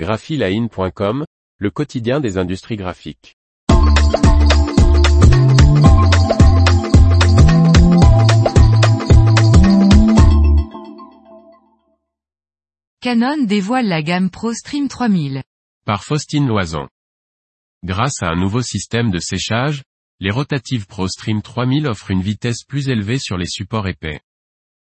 graphiline.com, le quotidien des industries graphiques. Canon dévoile la gamme ProStream 3000. Par Faustine Loison. Grâce à un nouveau système de séchage, les rotatives ProStream 3000 offrent une vitesse plus élevée sur les supports épais.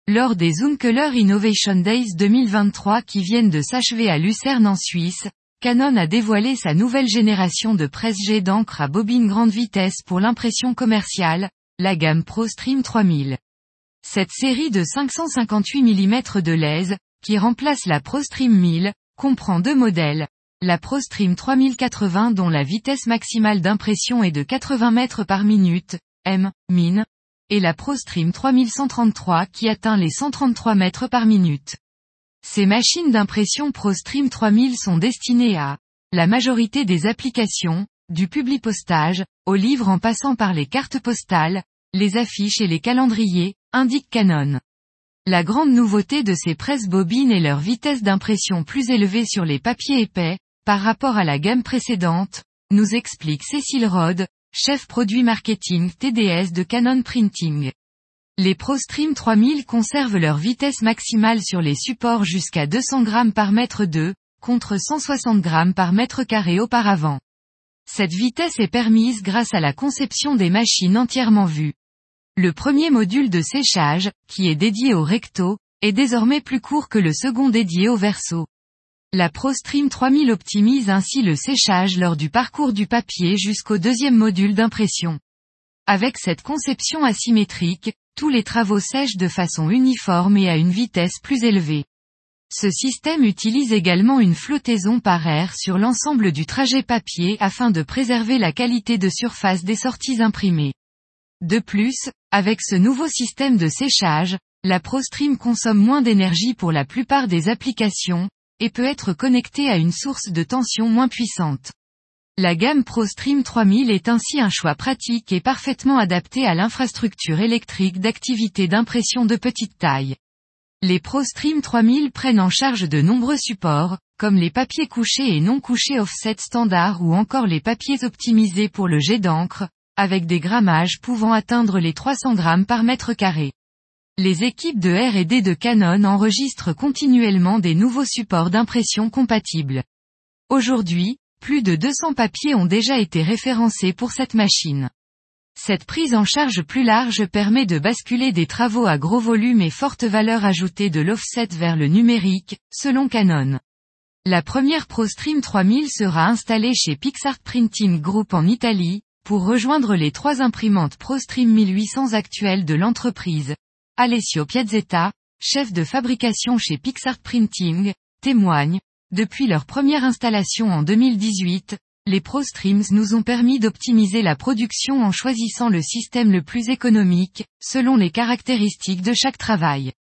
Lors des Color Innovation Days 2023 qui viennent de s'achever à Lucerne en Suisse, Canon a dévoilé sa nouvelle génération de presse-jet d'encre à bobine grande vitesse pour l'impression commerciale, la gamme ProStream 3000. Cette série de 558 mm de lèse, qui remplace la ProStream 1000, comprend deux modèles, la ProStream 3080 dont la vitesse maximale d'impression est de 80 mètres par minute, M, min, et la ProStream 3133 qui atteint les 133 mètres par minute. Ces machines d'impression ProStream 3000 sont destinées à la majorité des applications, du publipostage, aux livres en passant par les cartes postales, les affiches et les calendriers, indique Canon. La grande nouveauté de ces presses bobines est leur vitesse d'impression plus élevée sur les papiers épais, par rapport à la gamme précédente, nous explique Cécile Rode, chef produit marketing TDS de Canon Printing. Les ProStream 3000 conservent leur vitesse maximale sur les supports jusqu'à 200 grammes par mètre 2, contre 160 grammes par mètre carré auparavant. Cette vitesse est permise grâce à la conception des machines entièrement vues. Le premier module de séchage, qui est dédié au recto, est désormais plus court que le second dédié au verso. La ProStream 3000 optimise ainsi le séchage lors du parcours du papier jusqu'au deuxième module d'impression. Avec cette conception asymétrique, tous les travaux sèchent de façon uniforme et à une vitesse plus élevée. Ce système utilise également une flottaison par air sur l'ensemble du trajet papier afin de préserver la qualité de surface des sorties imprimées. De plus, avec ce nouveau système de séchage, la ProStream consomme moins d'énergie pour la plupart des applications, et peut être connecté à une source de tension moins puissante. La gamme ProStream 3000 est ainsi un choix pratique et parfaitement adapté à l'infrastructure électrique d'activité d'impression de petite taille. Les ProStream 3000 prennent en charge de nombreux supports, comme les papiers couchés et non couchés offset standard ou encore les papiers optimisés pour le jet d'encre, avec des grammages pouvant atteindre les 300 grammes par mètre carré. Les équipes de R&D de Canon enregistrent continuellement des nouveaux supports d'impression compatibles. Aujourd'hui, plus de 200 papiers ont déjà été référencés pour cette machine. Cette prise en charge plus large permet de basculer des travaux à gros volume et forte valeur ajoutée de l'offset vers le numérique, selon Canon. La première ProStream 3000 sera installée chez Pixart Printing Group en Italie, pour rejoindre les trois imprimantes ProStream 1800 actuelles de l'entreprise, Alessio Piazzetta, chef de fabrication chez Pixart Printing, témoigne, depuis leur première installation en 2018, les ProStreams nous ont permis d'optimiser la production en choisissant le système le plus économique, selon les caractéristiques de chaque travail.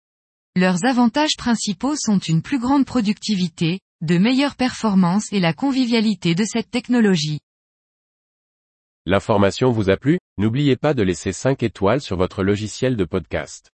Leurs avantages principaux sont une plus grande productivité, de meilleures performances et la convivialité de cette technologie. L'information vous a plu? N'oubliez pas de laisser 5 étoiles sur votre logiciel de podcast.